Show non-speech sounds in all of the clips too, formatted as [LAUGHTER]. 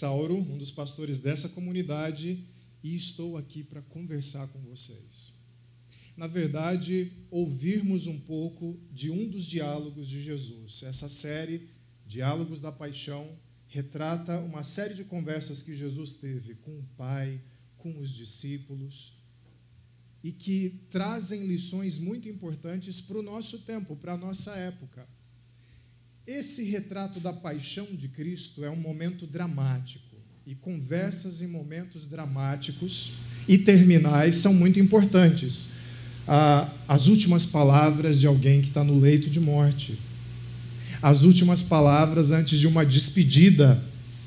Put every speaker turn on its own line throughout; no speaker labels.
Sauro, um dos pastores dessa comunidade, e estou aqui para conversar com vocês. Na verdade, ouvirmos um pouco de um dos diálogos de Jesus. Essa série, Diálogos da Paixão, retrata uma série de conversas que Jesus teve com o Pai, com os discípulos, e que trazem lições muito importantes para o nosso tempo, para a nossa época. Esse retrato da paixão de Cristo é um momento dramático. E conversas em momentos dramáticos e terminais são muito importantes. Ah, as últimas palavras de alguém que está no leito de morte. As últimas palavras antes de uma despedida.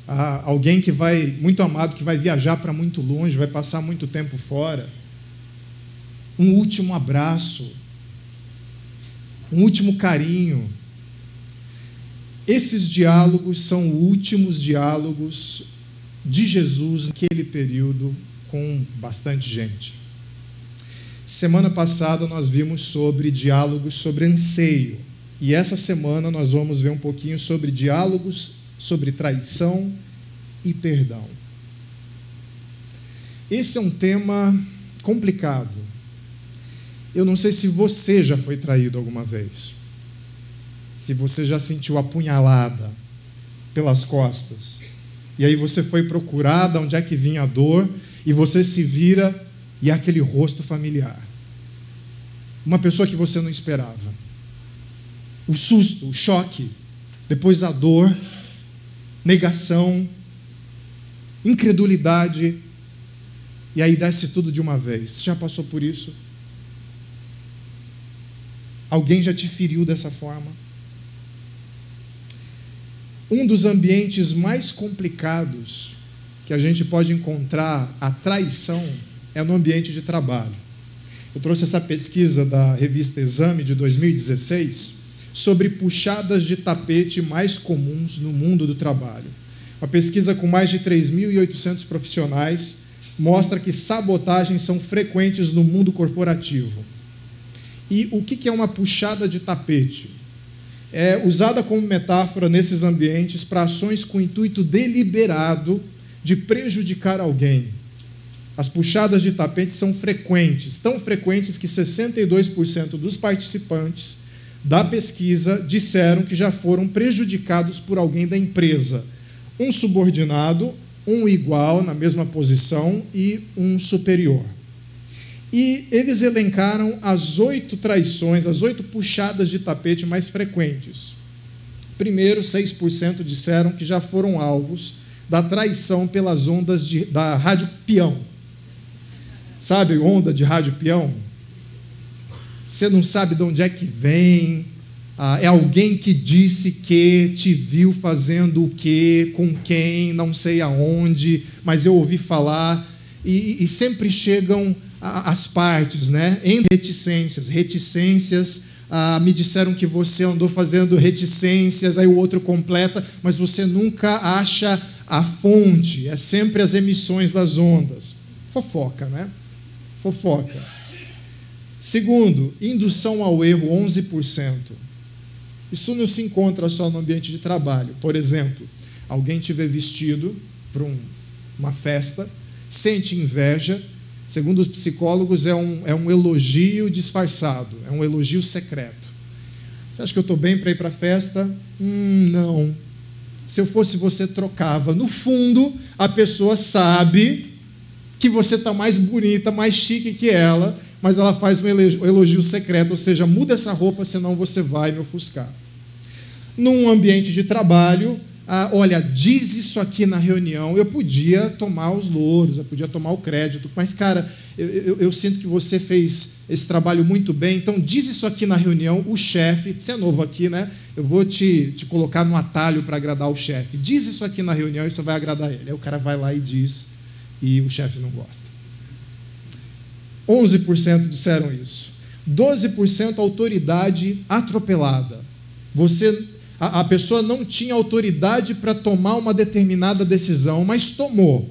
Ah, alguém que vai, muito amado, que vai viajar para muito longe, vai passar muito tempo fora. Um último abraço. Um último carinho esses diálogos são últimos diálogos de Jesus naquele período com bastante gente. Semana passada nós vimos sobre diálogos sobre anseio, e essa semana nós vamos ver um pouquinho sobre diálogos sobre traição e perdão. Esse é um tema complicado. Eu não sei se você já foi traído alguma vez se você já sentiu apunhalada pelas costas, e aí você foi procurada onde é que vinha a dor, e você se vira e é aquele rosto familiar. Uma pessoa que você não esperava. O susto, o choque, depois a dor, negação, incredulidade, e aí desce tudo de uma vez. Você já passou por isso? Alguém já te feriu dessa forma? Um dos ambientes mais complicados que a gente pode encontrar a traição é no ambiente de trabalho. Eu trouxe essa pesquisa da revista Exame de 2016 sobre puxadas de tapete mais comuns no mundo do trabalho. Uma pesquisa com mais de 3.800 profissionais mostra que sabotagens são frequentes no mundo corporativo. E o que é uma puxada de tapete? É usada como metáfora nesses ambientes para ações com intuito deliberado de prejudicar alguém. As puxadas de tapete são frequentes, tão frequentes que 62% dos participantes da pesquisa disseram que já foram prejudicados por alguém da empresa. Um subordinado, um igual na mesma posição e um superior. E eles elencaram as oito traições, as oito puxadas de tapete mais frequentes. Primeiro, 6% disseram que já foram alvos da traição pelas ondas de, da rádio peão. Sabe, onda de rádio peão? Você não sabe de onde é que vem, ah, é alguém que disse que te viu fazendo o que, com quem, não sei aonde, mas eu ouvi falar, e, e sempre chegam as partes, né? Em reticências, reticências. Ah, me disseram que você andou fazendo reticências, aí o outro completa, mas você nunca acha a fonte, é sempre as emissões das ondas. Fofoca, né? Fofoca. Segundo, indução ao erro, 11%. Isso não se encontra só no ambiente de trabalho. Por exemplo, alguém te vê vestido para um, uma festa, sente inveja, segundo os psicólogos, é um, é um elogio disfarçado, é um elogio secreto. Você acha que eu estou bem para ir para a festa? Hum, não. Se eu fosse você, trocava. No fundo, a pessoa sabe que você está mais bonita, mais chique que ela, mas ela faz um elogio secreto, ou seja, muda essa roupa, senão você vai me ofuscar. Num ambiente de trabalho, ah, olha, diz isso aqui na reunião, eu podia tomar os louros, eu podia tomar o crédito, mas, cara, eu, eu, eu, sinto que você fez esse trabalho muito bem, então diz isso aqui na reunião, o chefe, você é novo aqui, né? Eu vou te, te colocar no atalho para agradar o chefe. Diz isso aqui na reunião e você vai agradar ele. Aí o cara vai lá e diz, e o chefe não gosta. 11% disseram isso. 12% autoridade atropelada. Você a, a pessoa não tinha autoridade para tomar uma determinada decisão, mas tomou.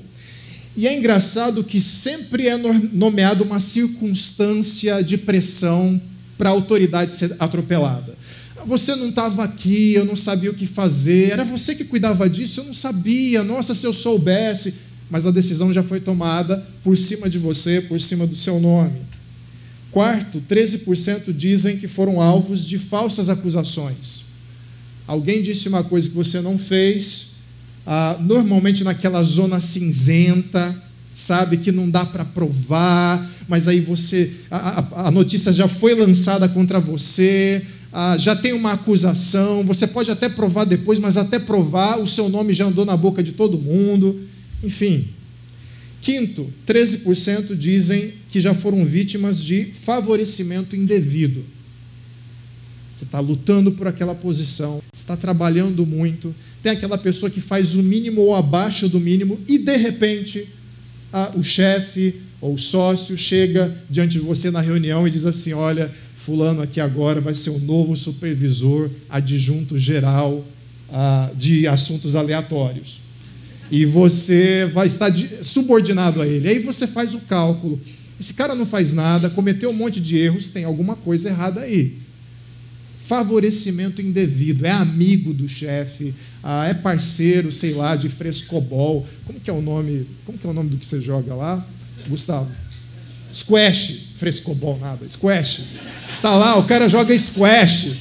E é engraçado que sempre é nomeada uma circunstância de pressão para a autoridade ser atropelada. Você não estava aqui, eu não sabia o que fazer. Era você que cuidava disso, eu não sabia. Nossa, se eu soubesse. Mas a decisão já foi tomada por cima de você, por cima do seu nome. Quarto, 13% dizem que foram alvos de falsas acusações. Alguém disse uma coisa que você não fez, ah, normalmente naquela zona cinzenta, sabe, que não dá para provar, mas aí você, a, a, notícia já foi lançada contra você, ah, já tem uma acusação, você pode até provar depois, mas até provar, o seu nome já andou na boca de todo mundo, enfim. Quinto, 13% dizem que já foram vítimas de favorecimento indevido. Você está lutando por aquela posição, você está trabalhando muito, tem aquela pessoa que faz o mínimo ou abaixo do mínimo e de repente a, o chefe ou o sócio chega diante de você na reunião e diz assim: Olha, Fulano aqui agora vai ser o novo supervisor adjunto geral de assuntos aleatórios. E você vai estar subordinado a ele. Aí você faz o cálculo. Esse cara não faz nada, cometeu um monte de erros, tem alguma coisa errada aí favorecimento indevido, é amigo do chefe, ah, é parceiro, sei lá, de frescobol. Como que é o nome? Como que é o nome do que você joga lá, Gustavo? Squash, frescobol nada, squash. Tá lá, o cara joga squash.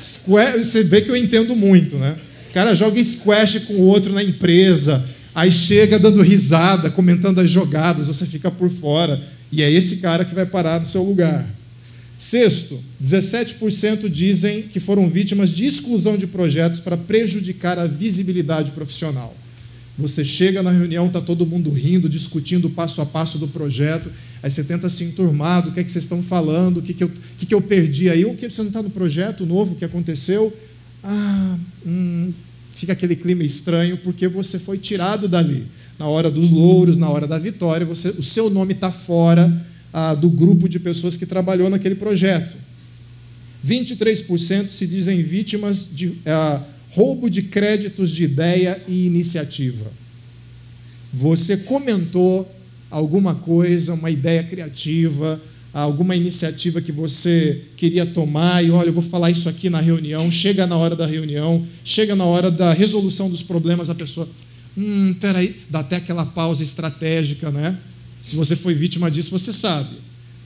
squash. Você vê que eu entendo muito, né? O cara joga squash com o outro na empresa, aí chega dando risada, comentando as jogadas, você fica por fora. E é esse cara que vai parar no seu lugar. Sexto, 17% dizem que foram vítimas de exclusão de projetos para prejudicar a visibilidade profissional. Você chega na reunião, está todo mundo rindo, discutindo o passo a passo do projeto, aí você tenta se enturmar do que, é que vocês estão falando, o que, que, eu, que, que eu perdi aí, o que você não está no projeto novo que aconteceu. Ah, hum, fica aquele clima estranho porque você foi tirado dali. Na hora dos louros, na hora da vitória, você, o seu nome está fora ah, do grupo de pessoas que trabalhou naquele projeto. 23% se dizem vítimas de ah, roubo de créditos de ideia e iniciativa. Você comentou alguma coisa, uma ideia criativa, alguma iniciativa que você queria tomar e olha, eu vou falar isso aqui na reunião, chega na hora da reunião, chega na hora da resolução dos problemas, a pessoa, hum, peraí, dá até aquela pausa estratégica, né? Se você foi vítima disso, você sabe.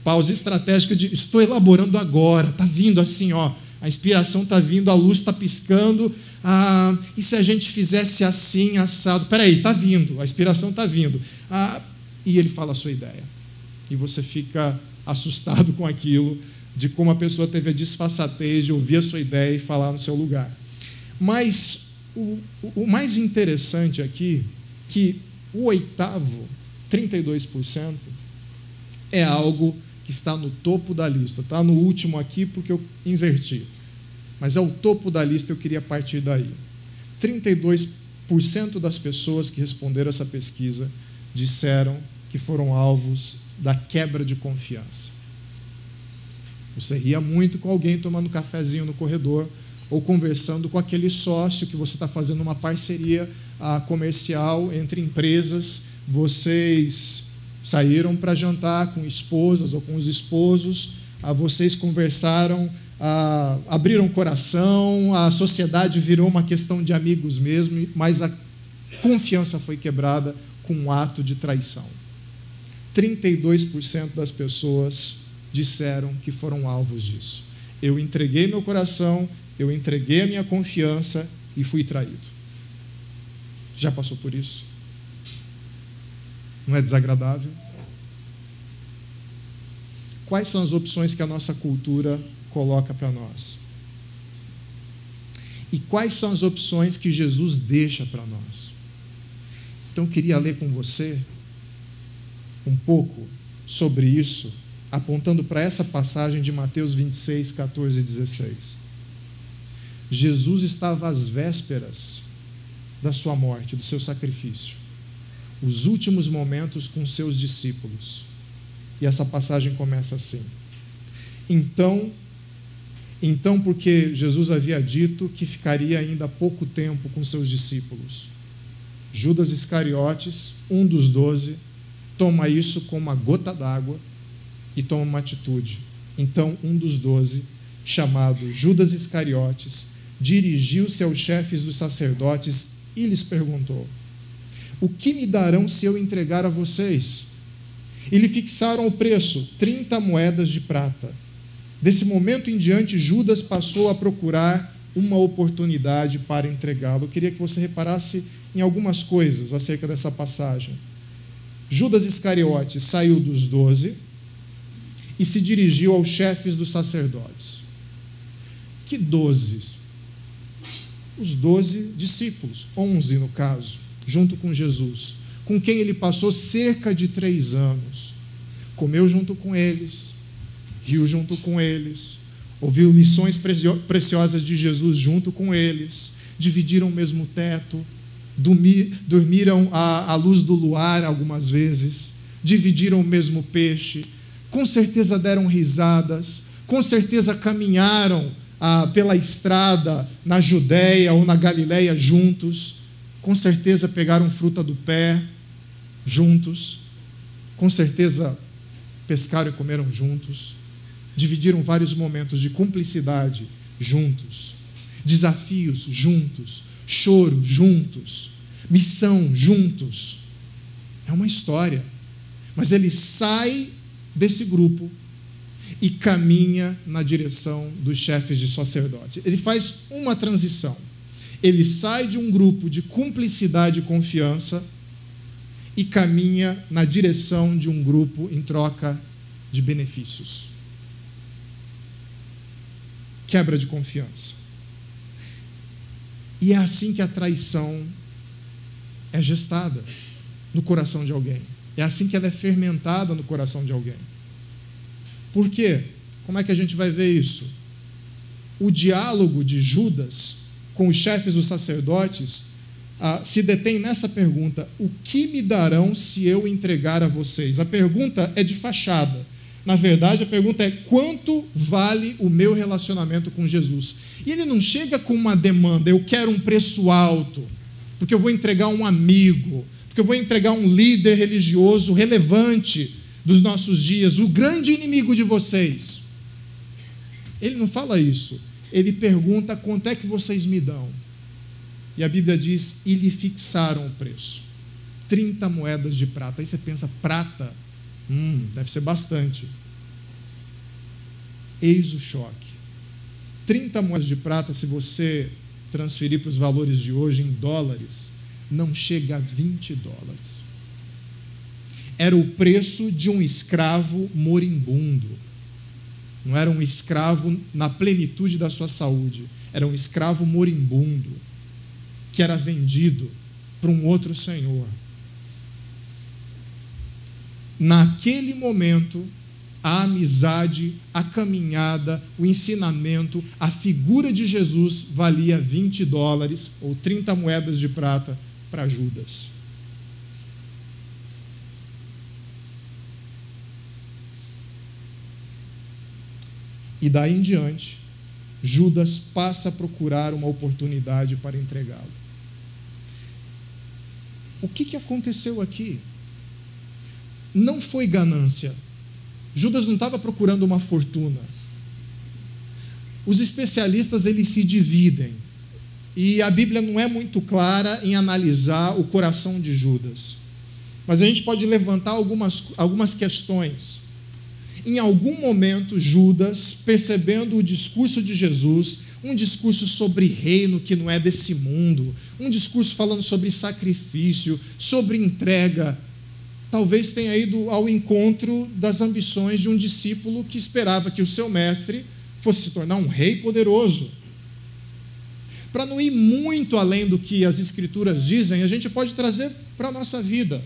Pausa estratégica de estou elaborando agora, está vindo assim, ó, a inspiração está vindo, a luz está piscando. Ah, e se a gente fizesse assim, assado? Peraí, está vindo, a inspiração está vindo. Ah, e ele fala a sua ideia. E você fica assustado com aquilo, de como a pessoa teve a disfarçatez de ouvir a sua ideia e falar no seu lugar. Mas o, o mais interessante aqui, que o oitavo 32% é algo que está no topo da lista. Está no último aqui porque eu inverti. Mas é o topo da lista, eu queria partir daí. 32% das pessoas que responderam essa pesquisa disseram que foram alvos da quebra de confiança. Você ria muito com alguém tomando cafezinho no corredor ou conversando com aquele sócio que você está fazendo uma parceria ah, comercial entre empresas vocês saíram para jantar com esposas ou com os esposos, ah, vocês conversaram, ah, abriram o coração, a sociedade virou uma questão de amigos mesmo, mas a confiança foi quebrada com um ato de traição. 32% das pessoas disseram que foram alvos disso. Eu entreguei meu coração, eu entreguei a minha confiança e fui traído. Já passou por isso? Não é desagradável? Quais são as opções que a nossa cultura coloca para nós? E quais são as opções que Jesus deixa para nós? Então, queria ler com você um pouco sobre isso, apontando para essa passagem de Mateus 26, 14 e 16. Jesus estava às vésperas da sua morte, do seu sacrifício os últimos momentos com seus discípulos. E essa passagem começa assim. Então, então porque Jesus havia dito que ficaria ainda pouco tempo com seus discípulos. Judas Iscariotes, um dos doze, toma isso como uma gota d'água e toma uma atitude. Então, um dos doze chamado Judas Iscariotes, dirigiu-se aos chefes dos sacerdotes e lhes perguntou: O que me darão se eu entregar a vocês? E lhe fixaram o preço, 30 moedas de prata. Desse momento em diante, Judas passou a procurar uma oportunidade para entregá-lo. Eu queria que você reparasse em algumas coisas acerca dessa passagem. Judas Iscariote saiu dos doze e se dirigiu aos chefes dos sacerdotes. Que doze? Os doze discípulos, onze no caso, junto com Jesus, com quem ele passou cerca de três anos. Comeu junto com eles, riu junto com eles, ouviu lições preciosas de Jesus junto com eles, dividiram o mesmo teto, dormiram à, luz do luar algumas vezes, dividiram o mesmo peixe, com certeza deram risadas, com certeza caminharam ah, pela estrada na Judéia ou na Galiléia juntos, com certeza pegaram fruta do pé juntos, com certeza pescaram e comeram juntos, dividiram vários momentos de cumplicidade juntos, desafios juntos, choro juntos, missão juntos. É uma história. Mas ele sai desse grupo e caminha na direção dos chefes de sacerdote. Ele faz uma transição. Ele sai de um grupo de cumplicidade e confiança e caminha na direção de um grupo em troca de benefícios. Quebra de confiança. E é assim que a traição é gestada no coração de alguém. É assim que ela é fermentada no coração de alguém. Por quê? Como é que a gente vai ver isso? O diálogo de Judas com os chefes dos sacerdotes ah, se detém nessa pergunta: o que me darão se eu entregar a vocês? A pergunta é de fachada. Na verdade, a pergunta é: quanto vale o meu relacionamento com Jesus? E ele não chega com uma demanda, eu quero um preço alto, porque eu vou entregar um amigo, porque eu vou entregar um líder religioso relevante dos nossos dias, o grande inimigo de vocês. Ele não fala isso. Ele pergunta quanto é que vocês me dão. E a Bíblia diz: e lhe fixaram o preço. 30 moedas de prata. Aí você pensa, prata? Hum, deve ser bastante. Eis o choque. 30 moedas de prata, se você transferir para os valores de hoje em dólares, não chega a 20 dólares. Era o preço de um escravo moribundo. Não era um escravo na plenitude da sua saúde, era um escravo moribundo que era vendido para um outro senhor. Naquele momento, a amizade, a caminhada, o ensinamento, a figura de Jesus valia 20 dólares ou 30 moedas de prata para Judas. E daí em diante, Judas passa a procurar uma oportunidade para entregá-lo. O que, que aconteceu aqui? Não foi ganância. Judas não estava procurando uma fortuna. Os especialistas eles se dividem. E a Bíblia não é muito clara em analisar o coração de Judas. Mas a gente pode levantar algumas, algumas questões. Em algum momento, Judas, percebendo o discurso de Jesus, um discurso sobre reino que não é desse mundo, um discurso falando sobre sacrifício, sobre entrega, talvez tenha ido ao encontro das ambições de um discípulo que esperava que o seu mestre fosse se tornar um rei poderoso para não ir muito além do que as Escrituras dizem, a gente pode trazer para a nossa vida.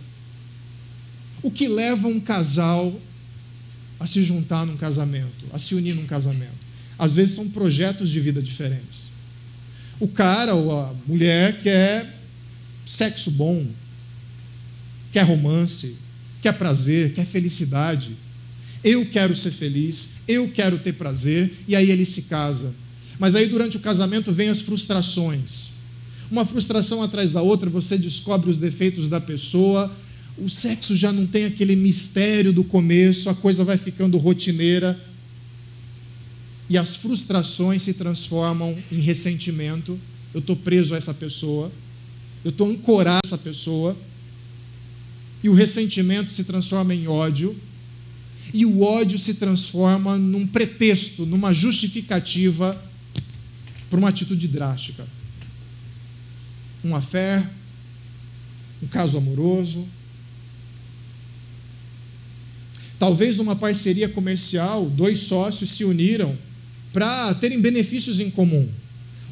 O que leva um casal a se juntar num casamento, a se unir num casamento? Às vezes são projetos de vida diferentes. O cara ou a mulher quer sexo bom, quer romance, quer prazer, quer felicidade. Eu quero ser feliz, eu quero ter prazer, e aí ele se casa. Mas aí durante o casamento vem as frustrações. Uma frustração atrás da outra, você descobre os defeitos da pessoa, o sexo já não tem aquele mistério do começo, a coisa vai ficando rotineira. e as frustrações se transformam em ressentimento. Eu estou preso a essa pessoa, eu estou ancorado a essa pessoa, e o ressentimento se transforma em ódio, e o ódio se transforma num pretexto, numa justificativa para uma atitude drástica. Um fé, um caso amoroso. Talvez numa parceria comercial, dois sócios se uniram para terem benefícios em comum.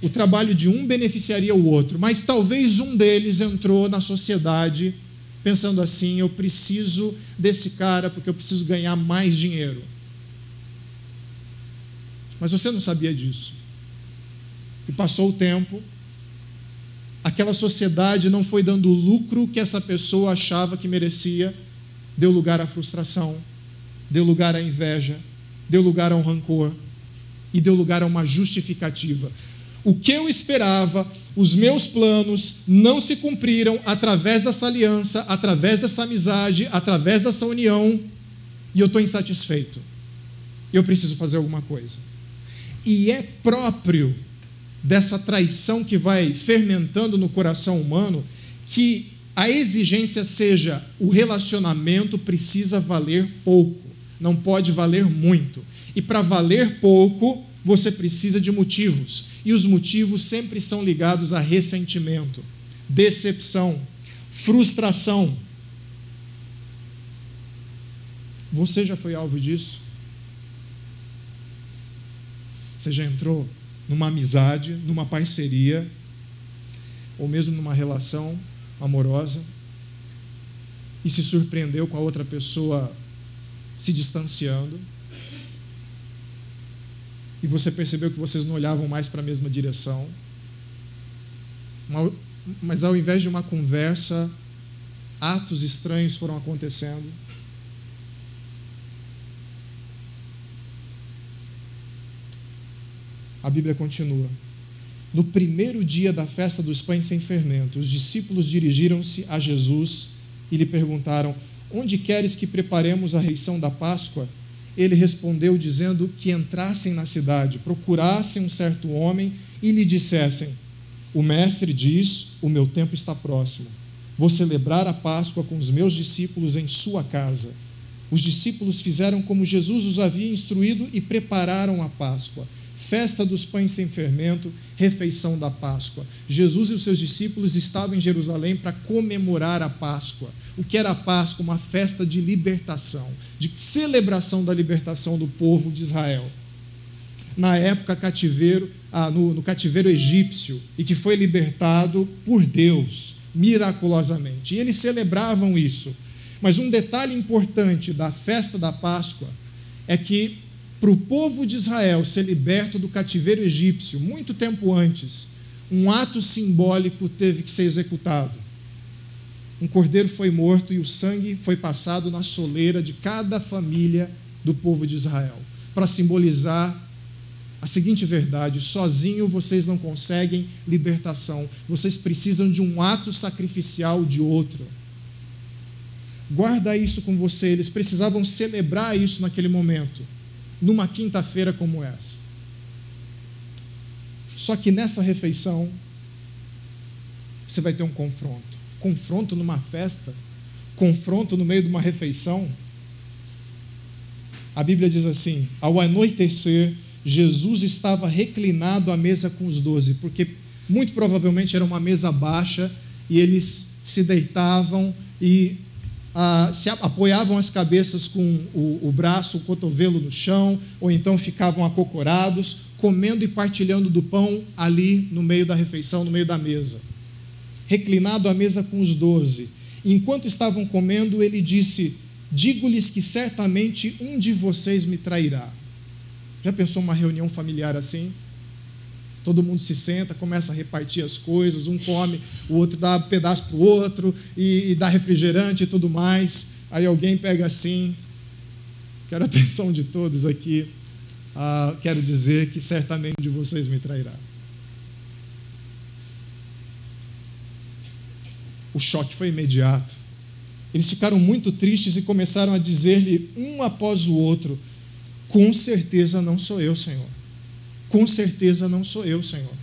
O trabalho de um beneficiaria o outro, mas talvez um deles entrou na sociedade pensando assim: eu preciso desse cara porque eu preciso ganhar mais dinheiro. Mas você não sabia disso. E passou o tempo, aquela sociedade não foi dando o lucro que essa pessoa achava que merecia, deu lugar à frustração, deu lugar à inveja, deu lugar a um rancor e deu lugar a uma justificativa. O que eu esperava, os meus planos não se cumpriram através dessa aliança, através dessa amizade, através dessa união, e eu estou insatisfeito. Eu preciso fazer alguma coisa. E é próprio dessa traição que vai fermentando no coração humano que a exigência seja o relacionamento precisa valer pouco, não pode valer muito. E para valer pouco, você precisa de motivos. E os motivos sempre são ligados a ressentimento, decepção, frustração. Você já foi alvo disso? Você já entrou numa amizade, numa parceria, ou mesmo numa relação amorosa e se surpreendeu com a outra pessoa se distanciando? e você percebeu que vocês não olhavam mais para a mesma direção. Mas ao invés de uma conversa, atos estranhos foram acontecendo. A Bíblia continua. No primeiro dia da festa dos pães sem fermento, os discípulos dirigiram-se a Jesus e lhe perguntaram: Onde queres que preparemos a reição da Páscoa? ele respondeu dizendo que entrassem na cidade, procurassem um certo homem e lhe dissessem: O mestre diz: O meu tempo está próximo. Vou celebrar a Páscoa com os meus discípulos em sua casa. Os discípulos fizeram como Jesus os havia instruído e prepararam a Páscoa. Festa dos pães sem fermento, refeição da Páscoa. Jesus e os seus discípulos estavam em Jerusalém para comemorar a Páscoa. O que era a Páscoa? Uma festa de libertação, de celebração da libertação do povo de Israel. Na época cativeiro, ah, no, no cativeiro egípcio, e que foi libertado por Deus, miraculosamente. E eles celebravam isso. Mas um detalhe importante da festa da Páscoa é que, para o povo de Israel ser liberto do cativeiro egípcio, muito tempo antes, um ato simbólico teve que ser executado um cordeiro foi morto e o sangue foi passado na soleira de cada família do povo de Israel, para simbolizar a seguinte verdade: sozinho vocês não conseguem libertação, vocês precisam de um ato sacrificial de outro. Guarda isso com você, eles precisavam celebrar isso naquele momento, numa quinta-feira como essa. Só que nessa refeição, você vai ter um confronto confronto numa festa, confronto no meio de uma refeição. A Bíblia diz assim: ao anoitecer, Jesus estava reclinado à mesa com os doze, porque muito provavelmente era uma mesa baixa e eles se deitavam e ah, se apoiavam as cabeças com o, o braço, o cotovelo no chão, ou então ficavam acocorados, comendo e partilhando do pão ali no meio da refeição, no meio da mesa reclinado à mesa com os doze. Enquanto estavam comendo, ele disse: Digo-lhes que certamente um de vocês me trairá. Já pensou uma reunião familiar assim? Todo mundo se senta, começa a repartir as coisas, um come, o outro dá um pedaço para o outro, e, e dá refrigerante e tudo mais. Aí alguém pega assim, quero a [LAUGHS] atenção de todos aqui, ah, quero dizer que certamente de vocês me trairá. o choque foi imediato. Eles ficaram muito tristes e começaram a dizer-lhe um após o outro: Com certeza não sou eu, Senhor. Com certeza não sou eu, Senhor.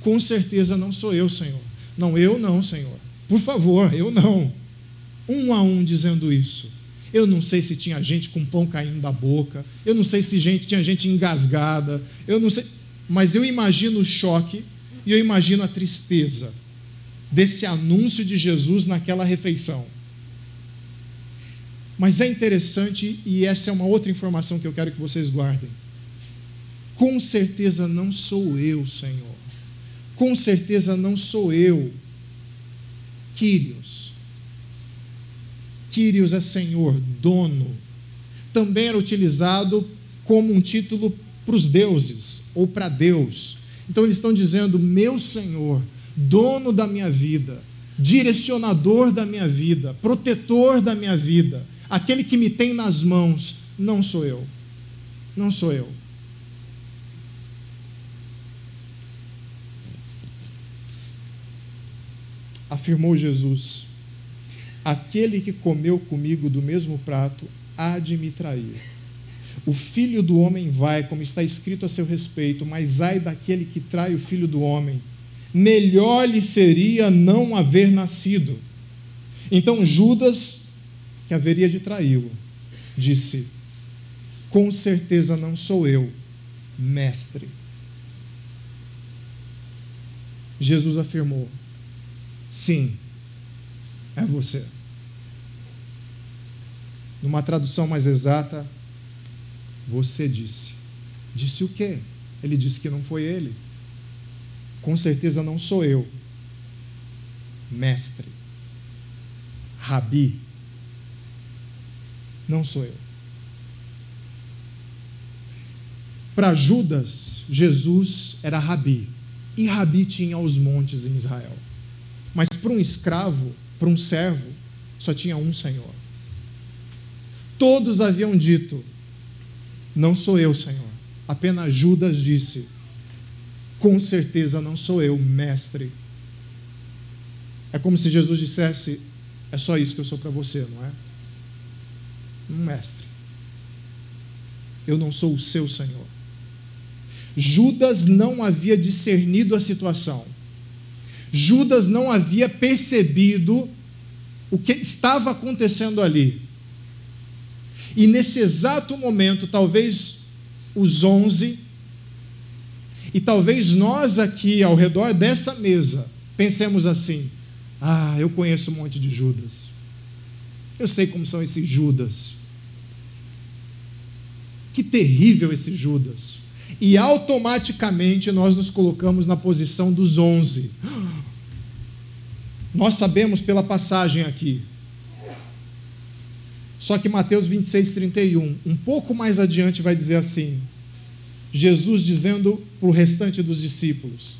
Com certeza não sou eu, Senhor. Não, eu não, Senhor. Por favor, eu não. Um a um dizendo isso. Eu não sei se tinha gente com pão caindo da boca. Eu não sei se gente, tinha gente engasgada. Eu não sei. Mas eu imagino o choque e eu imagino a tristeza desse anúncio de Jesus naquela refeição. Mas é interessante, e essa é uma outra informação que eu quero que vocês guardem. Com certeza não sou eu, Senhor. Com certeza não sou eu. Quírios. Quírios é Senhor, dono. Também era utilizado como um título para os deuses ou para Deus. Então eles estão dizendo: Meu Senhor, dono da minha vida, direcionador da minha vida, protetor da minha vida, aquele que me tem nas mãos, não sou eu. Não sou eu. Afirmou Jesus: Aquele que comeu comigo do mesmo prato há de me trair. O filho do homem vai, como está escrito a seu respeito, mas ai daquele que trai o filho do homem. Melhor lhe seria não haver nascido. Então Judas, que haveria de traí-lo, disse: Com certeza não sou eu, mestre. Jesus afirmou: Sim, é você. Numa tradução mais exata, você disse. Disse o quê? Ele disse que não foi ele. Com certeza não sou eu. Mestre. Rabi. Não sou eu. Para Judas, Jesus era Rabi. E Rabi tinha os montes em Israel. Mas para um escravo, para um servo, só tinha um Senhor. Todos haviam dito: não sou eu, Senhor. Apenas Judas disse: Com certeza não sou eu, mestre. É como se Jesus dissesse: É só isso que eu sou para você, não é? Um mestre. Eu não sou o seu Senhor. Judas não havia discernido a situação. Judas não havia percebido o que estava acontecendo ali. E nesse exato momento, talvez os onze, e talvez nós aqui ao redor dessa mesa, pensemos assim: ah, eu conheço um monte de Judas. Eu sei como são esses Judas. Que terrível esse Judas. E automaticamente nós nos colocamos na posição dos onze. Nós sabemos pela passagem aqui só que Mateus 26, 31, um pouco mais adiante, vai dizer assim: Jesus dizendo para o restante dos discípulos: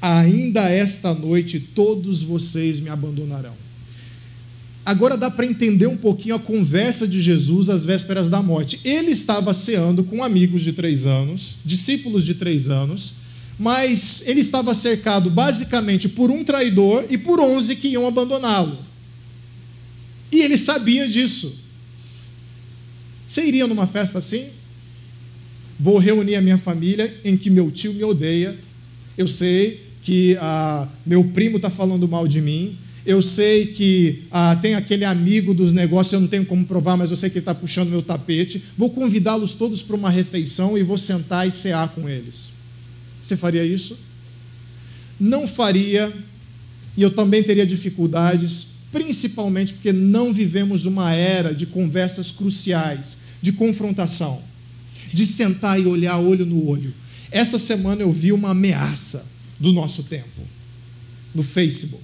Ainda esta noite todos vocês me abandonarão. Agora dá para entender um pouquinho a conversa de Jesus às vésperas da morte. Ele estava ceando com amigos de três anos, discípulos de três anos, mas ele estava cercado basicamente por um traidor e por onze que iam abandoná-lo. E ele sabia disso. Você iria numa festa assim? Vou reunir a minha família em que meu tio me odeia. Eu sei que ah, meu primo está falando mal de mim. Eu sei que ah, tem aquele amigo dos negócios, eu não tenho como provar, mas eu sei que ele está puxando meu tapete. Vou convidá-los todos para uma refeição e vou sentar e cear com eles. Você faria isso? Não faria, e eu também teria dificuldades, principalmente porque não vivemos uma era de conversas cruciais, de confrontação, de sentar e olhar olho no olho. Essa semana eu vi uma ameaça do nosso tempo no Facebook.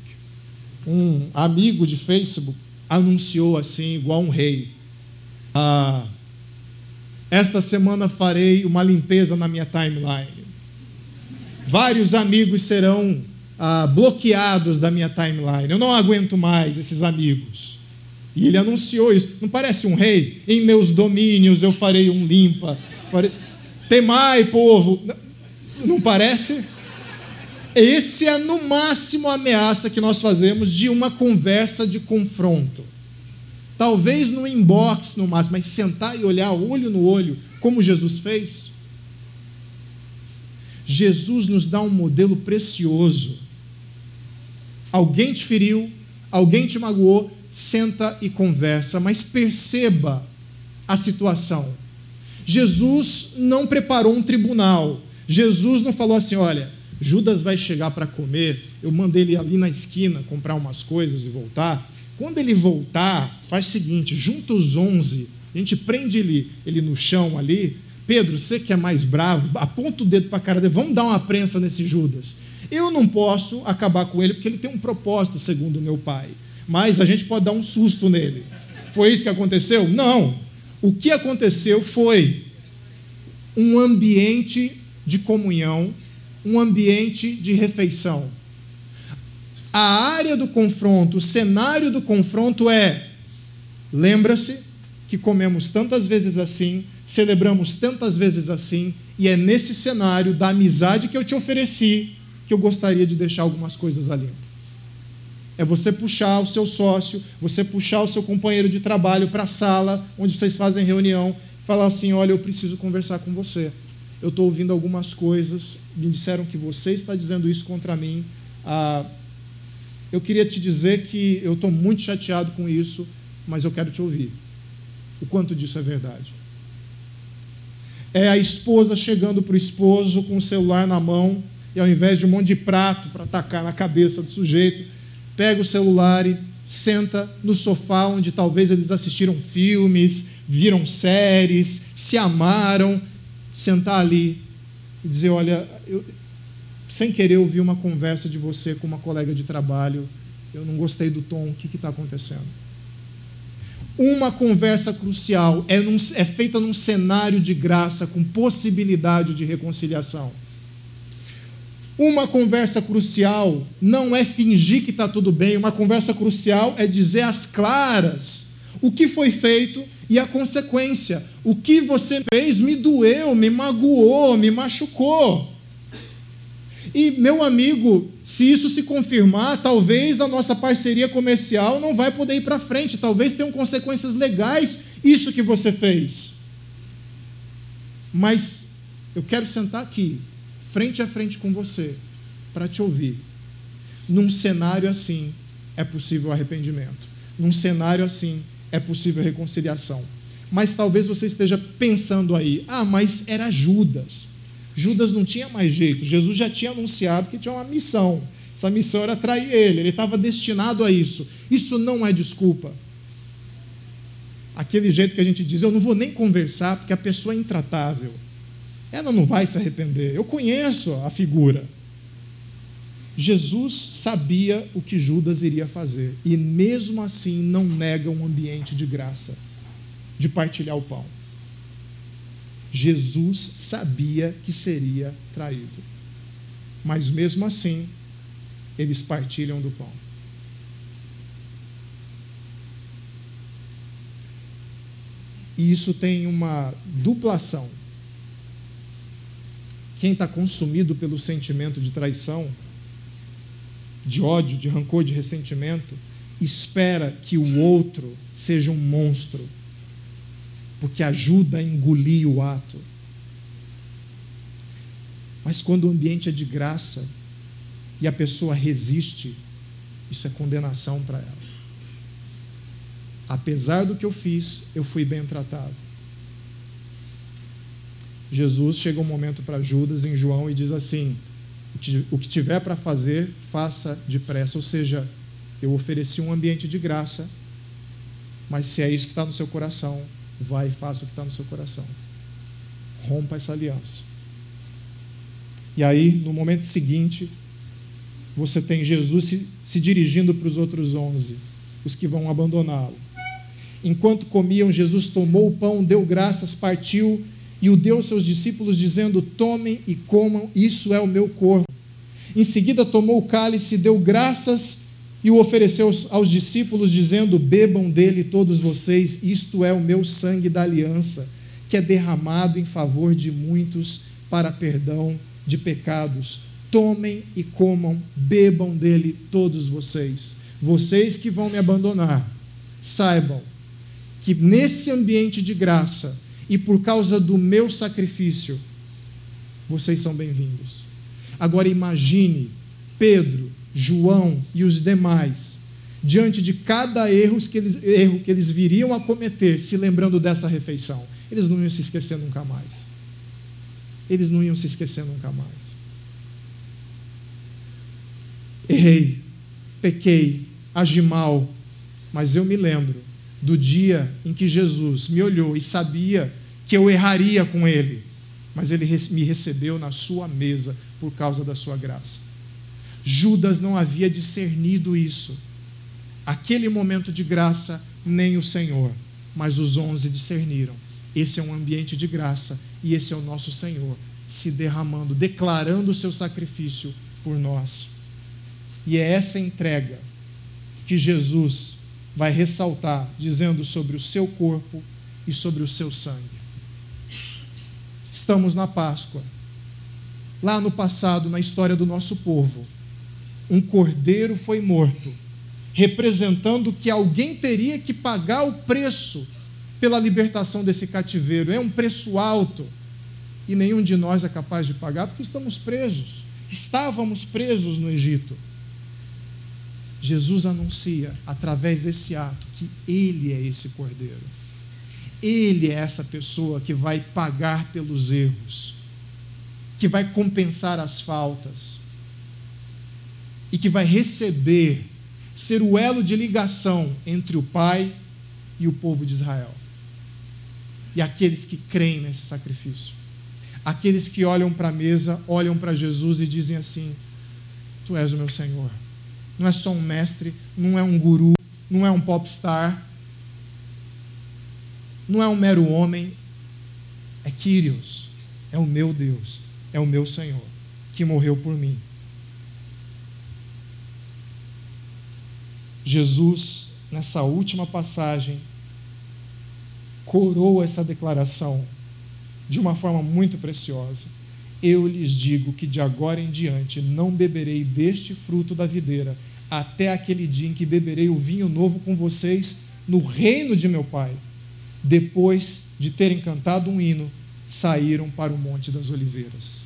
Um amigo de Facebook anunciou assim, igual um rei: ah, Esta semana farei uma limpeza na minha timeline. Vários amigos serão ah, bloqueados da minha timeline. Eu não aguento mais esses amigos. E ele anunciou isso. Não parece um rei? Em meus domínios eu farei um limpa. Farei... Temai, povo. Não parece? Esse é no máximo a ameaça que nós fazemos de uma conversa de confronto. Talvez no inbox no máximo, mas sentar e olhar olho no olho, como Jesus fez. Jesus nos dá um modelo precioso. Alguém te feriu, alguém te magoou, senta e conversa, mas perceba a situação. Jesus não preparou um tribunal. Jesus não falou assim: olha, Judas vai chegar para comer, eu mandei ele ali na esquina comprar umas coisas e voltar. Quando ele voltar, faz o seguinte: junta os onze, a gente prende ele, ele no chão ali. Pedro, você que é mais bravo, aponta o dedo para a cara dele, vamos dar uma prensa nesse Judas. Eu não posso acabar com ele porque ele tem um propósito, segundo meu pai. Mas a gente pode dar um susto nele. Foi isso que aconteceu? Não. O que aconteceu foi um ambiente de comunhão, um ambiente de refeição. A área do confronto, o cenário do confronto é: lembra-se que comemos tantas vezes assim, celebramos tantas vezes assim, e é nesse cenário da amizade que eu te ofereci que eu gostaria de deixar algumas coisas ali. É você puxar o seu sócio, você puxar o seu companheiro de trabalho para a sala onde vocês fazem reunião, falar assim: olha, eu preciso conversar com você. Eu estou ouvindo algumas coisas, me disseram que você está dizendo isso contra mim. Ah, eu queria te dizer que eu estou muito chateado com isso, mas eu quero te ouvir. O quanto disso é verdade? É a esposa chegando para o esposo com o celular na mão e ao invés de um monte de prato para atacar na cabeça do sujeito, pega o celular e senta no sofá onde talvez eles assistiram filmes, viram séries, se amaram, sentar ali e dizer: Olha, eu, sem querer ouvir uma conversa de você com uma colega de trabalho, eu não gostei do tom, o que está acontecendo? Uma conversa crucial é, num, é feita num cenário de graça, com possibilidade de reconciliação. Uma conversa crucial não é fingir que está tudo bem, uma conversa crucial é dizer às claras o que foi feito e a consequência. O que você fez me doeu, me magoou, me machucou. E, meu amigo, se isso se confirmar, talvez a nossa parceria comercial não vai poder ir para frente, talvez tenham consequências legais isso que você fez. Mas eu quero sentar aqui frente a frente com você para te ouvir. Num cenário assim, é possível arrependimento. Num cenário assim, é possível reconciliação. Mas talvez você esteja pensando aí: ah, mas era Judas. Judas não tinha mais jeito. Jesus já tinha anunciado que tinha uma missão. Essa missão era trair ele, ele estava destinado a isso. Isso não é desculpa. Aquele jeito que a gente diz, eu não vou nem conversar porque a pessoa é intratável ela não vai se arrepender. Eu conheço a figura. Jesus sabia o que Judas iria fazer e, mesmo assim, não nega um ambiente de graça, de partilhar o pão. Jesus sabia que seria traído, mas mesmo assim, eles partilham do pão. E isso tem uma duplação. Quem está consumido pelo sentimento de traição, de ódio, de rancor, de ressentimento, espera que o outro seja um monstro, porque ajuda a engolir o ato. Mas quando o ambiente é de graça e a pessoa resiste, isso é condenação para ela. Apesar do que eu fiz, eu fui bem tratado. Jesus chega um momento para Judas em João e diz assim: o que tiver para fazer, faça depressa. Ou seja, eu ofereci um ambiente de graça, mas se é isso que está no seu coração, vai e faça o que está no seu coração. Rompa essa aliança. E aí, no momento seguinte, você tem Jesus se, se dirigindo para os outros onze, os que vão abandoná-lo. Enquanto comiam, Jesus tomou o pão, deu graças, partiu e o deu aos seus discípulos, dizendo: Tomem e comam, isso é o meu corpo. Em seguida, tomou o cálice, deu graças e o ofereceu aos discípulos, dizendo: Bebam dele todos vocês, isto é o meu sangue da aliança, que é derramado em favor de muitos para perdão de pecados. Tomem e comam, bebam dele todos vocês. Vocês que vão me abandonar, saibam que nesse ambiente de graça, e por causa do meu sacrifício, vocês são bem-vindos. Agora imagine Pedro, João e os demais diante de cada erro que, eles, erro que eles viriam a cometer, se lembrando dessa refeição. Eles não iam se esquecer nunca mais. Eles não iam se esquecer nunca mais. Errei, pequei, agi mal, mas eu me lembro do dia em que Jesus me olhou e sabia que eu erraria com ele, mas ele me recebeu na sua mesa por causa da sua graça. Judas não havia discernido isso. Aquele momento de graça, nem o Senhor, mas os onze discerniram. Esse é um ambiente de graça e esse é o nosso Senhor se derramando, declarando o seu sacrifício por nós. E é essa entrega que Jesus vai ressaltar, dizendo sobre o seu corpo e sobre o seu sangue. Estamos na Páscoa. Lá no passado, na história do nosso povo, um cordeiro foi morto, representando que alguém teria que pagar o preço pela libertação desse cativeiro. É um preço alto e nenhum de nós é capaz de pagar porque estamos presos. Estávamos presos no Egito. Jesus anuncia, através desse ato, que Ele é esse cordeiro. Ele é essa pessoa que vai pagar pelos erros, que vai compensar as faltas e que vai receber, ser o elo de ligação entre o Pai e o povo de Israel. E aqueles que creem nesse sacrifício. Aqueles que olham para a mesa, olham para Jesus e dizem assim: Tu és o meu Senhor não é só um mestre, não é um guru, não é um popstar, não é um mero homem, é Kyrios, é o meu Deus, é o meu Senhor, que morreu por mim. Jesus, nessa última passagem, coroa essa declaração de uma forma muito preciosa. Eu lhes digo que de agora em diante não beberei deste fruto da videira, até aquele dia em que beberei o vinho novo com vocês no reino de meu Pai. Depois de terem cantado um hino, saíram para o Monte das Oliveiras.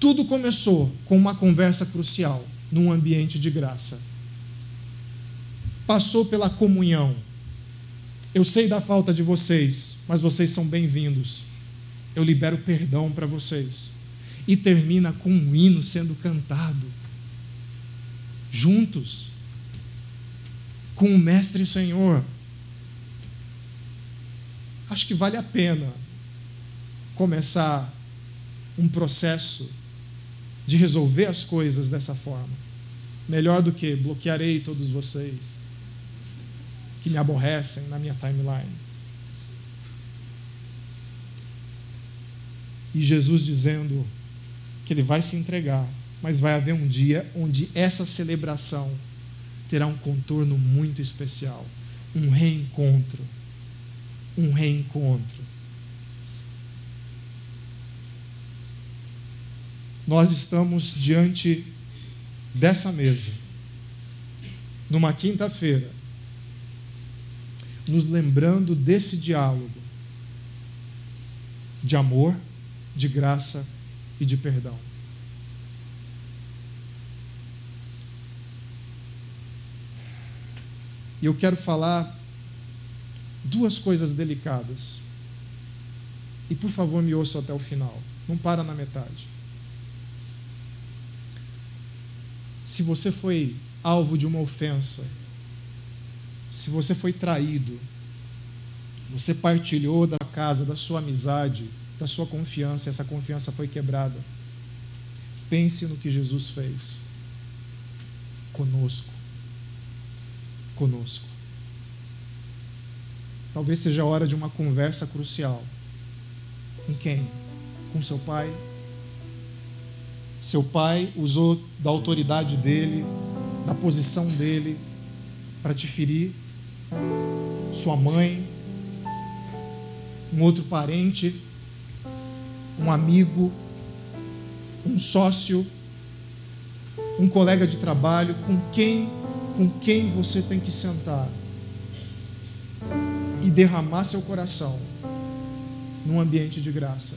Tudo começou com uma conversa crucial, num ambiente de graça. Passou pela comunhão. Eu sei da falta de vocês, mas vocês são bem-vindos eu libero perdão para vocês. E termina com um hino sendo cantado, juntos, com o Mestre e Senhor. Acho que vale a pena começar um processo de resolver as coisas dessa forma. Melhor do que bloquearei todos vocês que me aborrecem na minha timeline. E Jesus dizendo que ele vai se entregar, mas vai haver um dia onde essa celebração terá um contorno muito especial um reencontro. Um reencontro. Nós estamos diante dessa mesa, numa quinta-feira, nos lembrando desse diálogo de amor, de graça e de perdão. E eu quero falar duas coisas delicadas. E por favor, me ouça até o final. Não para na metade. Se você foi alvo de uma ofensa, se você foi traído, você partilhou da casa, da sua amizade, da sua confiança, essa confiança foi quebrada. Pense no que Jesus fez conosco. Conosco. Talvez seja a hora de uma conversa crucial. Com quem? Com seu pai? Seu pai usou da autoridade dele, da posição dele, para te ferir. Sua mãe, um outro parente um amigo, um sócio, um colega de trabalho, com quem, com quem você tem que sentar e derramar seu coração num ambiente de graça.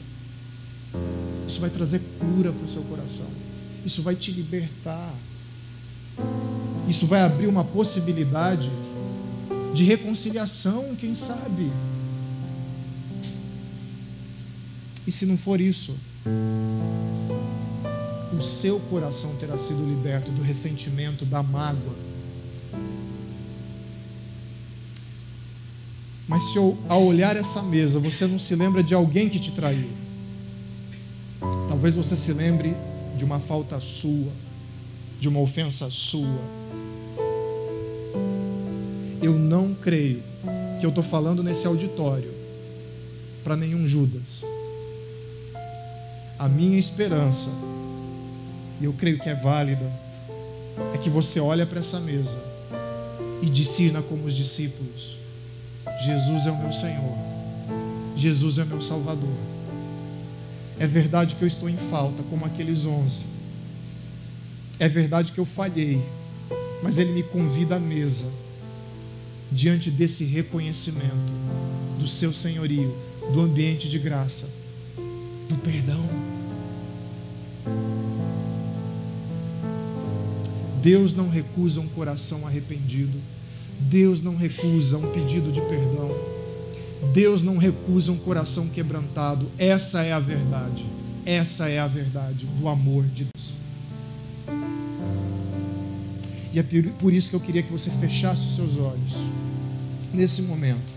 Isso vai trazer cura para o seu coração. Isso vai te libertar. Isso vai abrir uma possibilidade de reconciliação, quem sabe. E se não for isso, o seu coração terá sido liberto do ressentimento, da mágoa. Mas se ao olhar essa mesa você não se lembra de alguém que te traiu, talvez você se lembre de uma falta sua, de uma ofensa sua. Eu não creio que eu estou falando nesse auditório para nenhum Judas. A minha esperança, e eu creio que é válida, é que você olha para essa mesa e discina como os discípulos: Jesus é o meu Senhor, Jesus é o meu Salvador. É verdade que eu estou em falta, como aqueles onze. É verdade que eu falhei, mas Ele me convida à mesa, diante desse reconhecimento do seu senhorio, do ambiente de graça, do perdão. Deus não recusa um coração arrependido. Deus não recusa um pedido de perdão. Deus não recusa um coração quebrantado. Essa é a verdade. Essa é a verdade do amor de Deus. E é por isso que eu queria que você fechasse os seus olhos nesse momento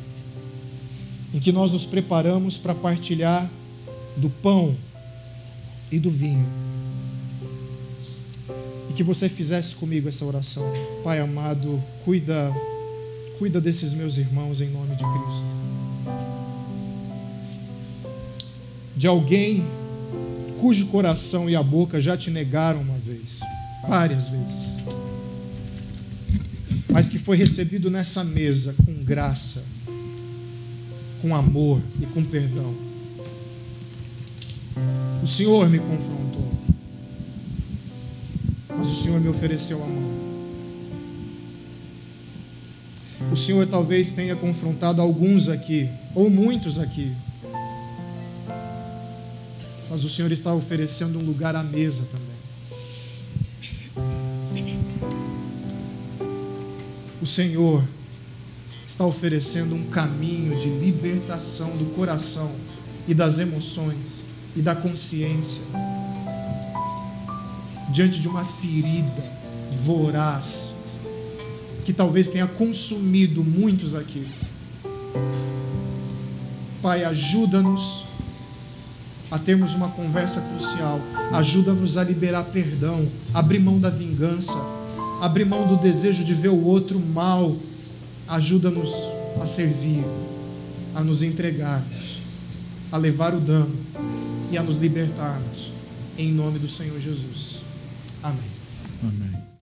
em que nós nos preparamos para partilhar do pão e do vinho e que você fizesse comigo essa oração. Pai amado, cuida, cuida desses meus irmãos em nome de Cristo. De alguém cujo coração e a boca já te negaram uma vez, várias vezes, mas que foi recebido nessa mesa com graça, com amor e com perdão. O Senhor me confrontou mas o Senhor me ofereceu a mão. O Senhor talvez tenha confrontado alguns aqui, ou muitos aqui, mas o Senhor está oferecendo um lugar à mesa também. O Senhor está oferecendo um caminho de libertação do coração e das emoções e da consciência. Diante de uma ferida voraz que talvez tenha consumido muitos aqui. Pai, ajuda-nos a termos uma conversa crucial, ajuda-nos a liberar perdão, abrir mão da vingança, abrir mão do desejo de ver o outro mal, ajuda-nos a servir, a nos entregarmos, a levar o dano e a nos libertarmos, em nome do Senhor Jesus.
Amém.